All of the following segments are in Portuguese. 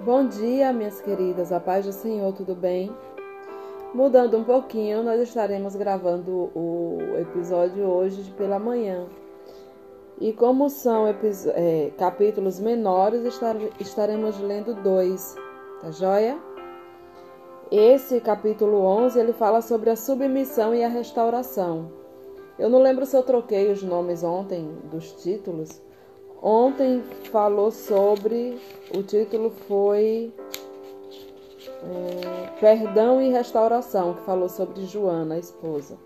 Bom dia, minhas queridas, a paz do Senhor, tudo bem? Mudando um pouquinho, nós estaremos gravando o episódio hoje pela manhã. E como são é, capítulos menores, estar, estaremos lendo dois, tá joia? Esse capítulo 11, ele fala sobre a submissão e a restauração. Eu não lembro se eu troquei os nomes ontem dos títulos, Ontem falou sobre. O título foi. É, Perdão e Restauração, que falou sobre Joana, a esposa.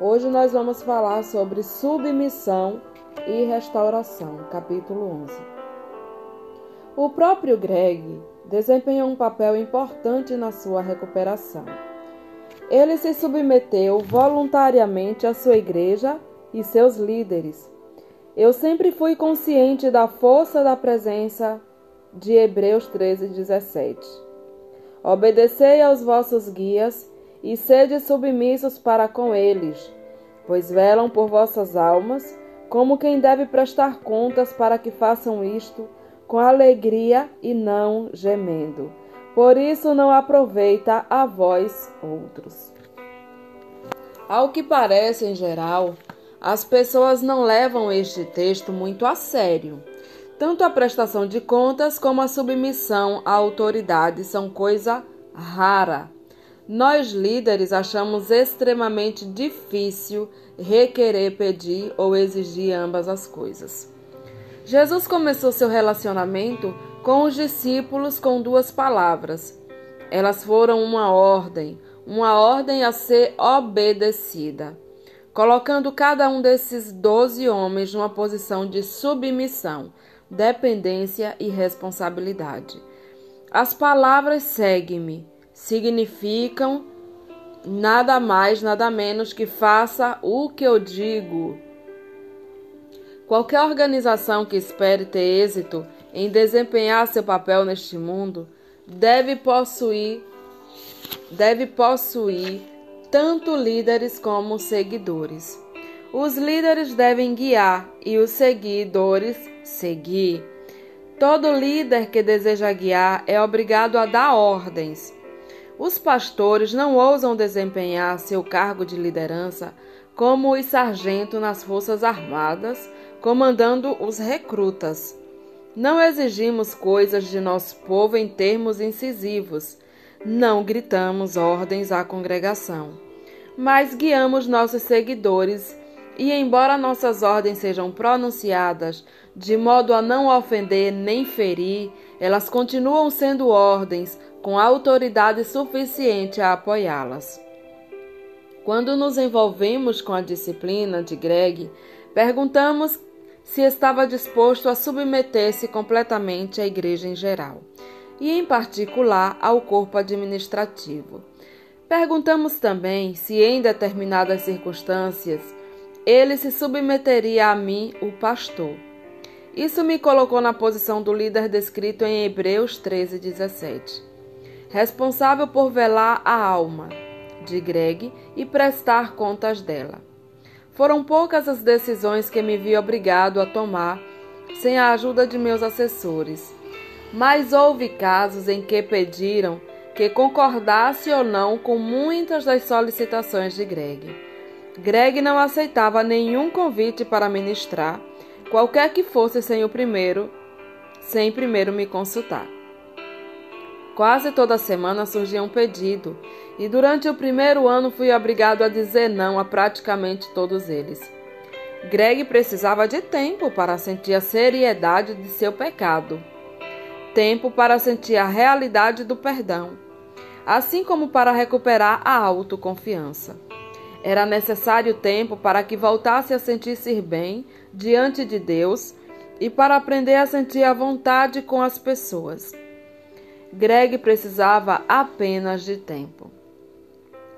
Hoje nós vamos falar sobre submissão e restauração, capítulo 11. O próprio Greg desempenhou um papel importante na sua recuperação. Ele se submeteu voluntariamente à sua igreja e seus líderes eu sempre fui consciente da força da presença de Hebreus 13, 17. Obedecei aos vossos guias e sede submissos para com eles, pois velam por vossas almas, como quem deve prestar contas para que façam isto com alegria e não gemendo. Por isso não aproveita a vós outros. Ao que parece, em geral, as pessoas não levam este texto muito a sério. Tanto a prestação de contas como a submissão à autoridade são coisa rara. Nós líderes achamos extremamente difícil requerer, pedir ou exigir ambas as coisas. Jesus começou seu relacionamento com os discípulos com duas palavras. Elas foram uma ordem, uma ordem a ser obedecida colocando cada um desses doze homens numa posição de submissão, dependência e responsabilidade. As palavras segue-me significam nada mais, nada menos que faça o que eu digo. Qualquer organização que espere ter êxito em desempenhar seu papel neste mundo deve possuir deve possuir tanto líderes como seguidores. Os líderes devem guiar e os seguidores seguir. Todo líder que deseja guiar é obrigado a dar ordens. Os pastores não ousam desempenhar seu cargo de liderança como os sargentos nas Forças Armadas, comandando os recrutas. Não exigimos coisas de nosso povo em termos incisivos não gritamos ordens à congregação, mas guiamos nossos seguidores e, embora nossas ordens sejam pronunciadas de modo a não ofender nem ferir, elas continuam sendo ordens com autoridade suficiente a apoiá-las. Quando nos envolvemos com a disciplina de Greg, perguntamos se estava disposto a submeter-se completamente à igreja em geral e, em particular, ao corpo administrativo. Perguntamos também se, em determinadas circunstâncias, ele se submeteria a mim, o pastor. Isso me colocou na posição do líder descrito em Hebreus 13, 17, responsável por velar a alma de Greg e prestar contas dela. Foram poucas as decisões que me vi obrigado a tomar sem a ajuda de meus assessores mas houve casos em que pediram que concordasse ou não com muitas das solicitações de Greg. Greg não aceitava nenhum convite para ministrar, qualquer que fosse sem o primeiro, sem primeiro me consultar. Quase toda semana surgia um pedido, e durante o primeiro ano fui obrigado a dizer não a praticamente todos eles. Greg precisava de tempo para sentir a seriedade de seu pecado tempo para sentir a realidade do perdão, assim como para recuperar a autoconfiança. Era necessário tempo para que voltasse a sentir-se bem diante de Deus e para aprender a sentir a vontade com as pessoas. Greg precisava apenas de tempo.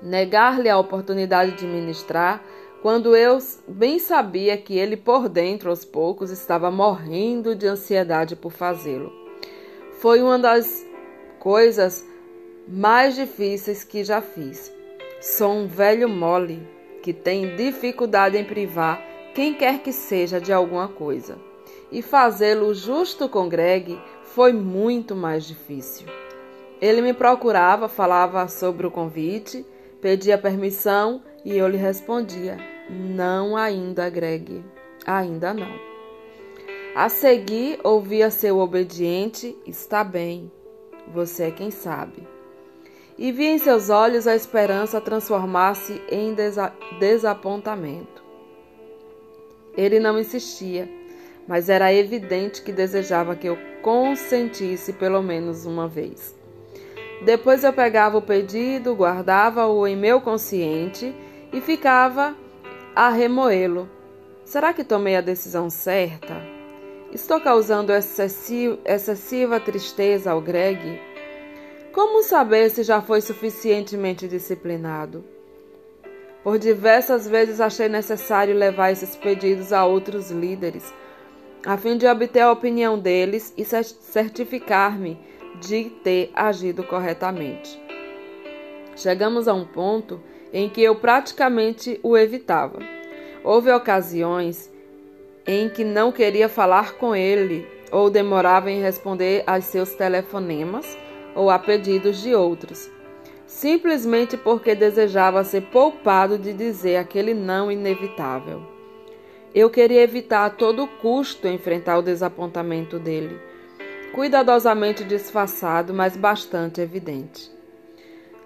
Negar-lhe a oportunidade de ministrar, quando eu bem sabia que ele por dentro aos poucos estava morrendo de ansiedade por fazê-lo foi uma das coisas mais difíceis que já fiz. Sou um velho mole que tem dificuldade em privar quem quer que seja de alguma coisa. E fazê-lo justo com Greg foi muito mais difícil. Ele me procurava, falava sobre o convite, pedia permissão e eu lhe respondia: Não ainda, Greg, ainda não. A seguir, ouvia seu obediente: Está bem, você é quem sabe. E via em seus olhos a esperança transformar-se em desa desapontamento. Ele não insistia, mas era evidente que desejava que eu consentisse pelo menos uma vez. Depois eu pegava o pedido, guardava-o em meu consciente e ficava a remoê-lo. Será que tomei a decisão certa? Estou causando excessiva tristeza ao Greg? Como saber se já foi suficientemente disciplinado? Por diversas vezes achei necessário levar esses pedidos a outros líderes, a fim de obter a opinião deles e certificar-me de ter agido corretamente. Chegamos a um ponto em que eu praticamente o evitava. Houve ocasiões em que não queria falar com ele ou demorava em responder aos seus telefonemas ou a pedidos de outros, simplesmente porque desejava ser poupado de dizer aquele não inevitável. Eu queria evitar a todo custo enfrentar o desapontamento dele, cuidadosamente disfarçado, mas bastante evidente.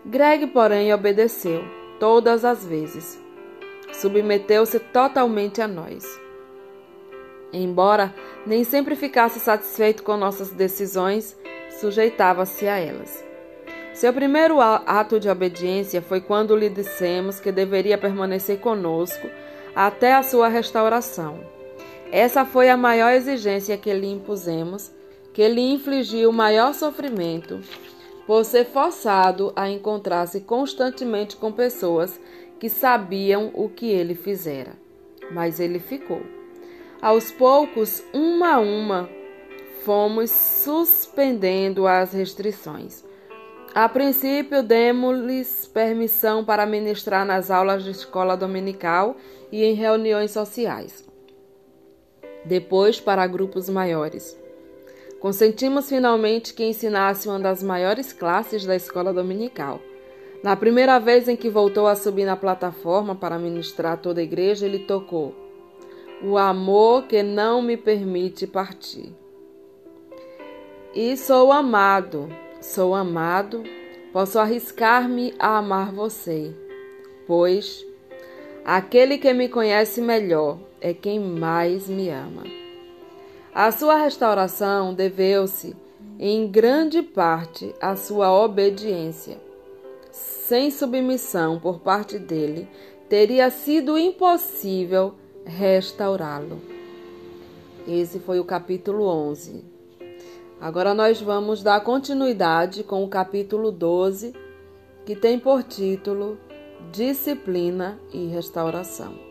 Greg, porém, obedeceu todas as vezes. Submeteu-se totalmente a nós. Embora nem sempre ficasse satisfeito com nossas decisões, sujeitava-se a elas. Seu primeiro ato de obediência foi quando lhe dissemos que deveria permanecer conosco até a sua restauração. Essa foi a maior exigência que lhe impusemos, que lhe infligiu o maior sofrimento por ser forçado a encontrar-se constantemente com pessoas que sabiam o que ele fizera. Mas ele ficou. Aos poucos, uma a uma, fomos suspendendo as restrições. A princípio, demos-lhes permissão para ministrar nas aulas de escola dominical e em reuniões sociais. Depois, para grupos maiores. Consentimos finalmente que ensinasse uma das maiores classes da escola dominical. Na primeira vez em que voltou a subir na plataforma para ministrar toda a igreja, ele tocou: O amor que não me permite partir. E sou amado, sou amado, posso arriscar-me a amar você, pois aquele que me conhece melhor é quem mais me ama. A sua restauração deveu-se, em grande parte, à sua obediência. Sem submissão por parte dele, teria sido impossível restaurá-lo. Esse foi o capítulo 11. Agora nós vamos dar continuidade com o capítulo 12, que tem por título Disciplina e Restauração.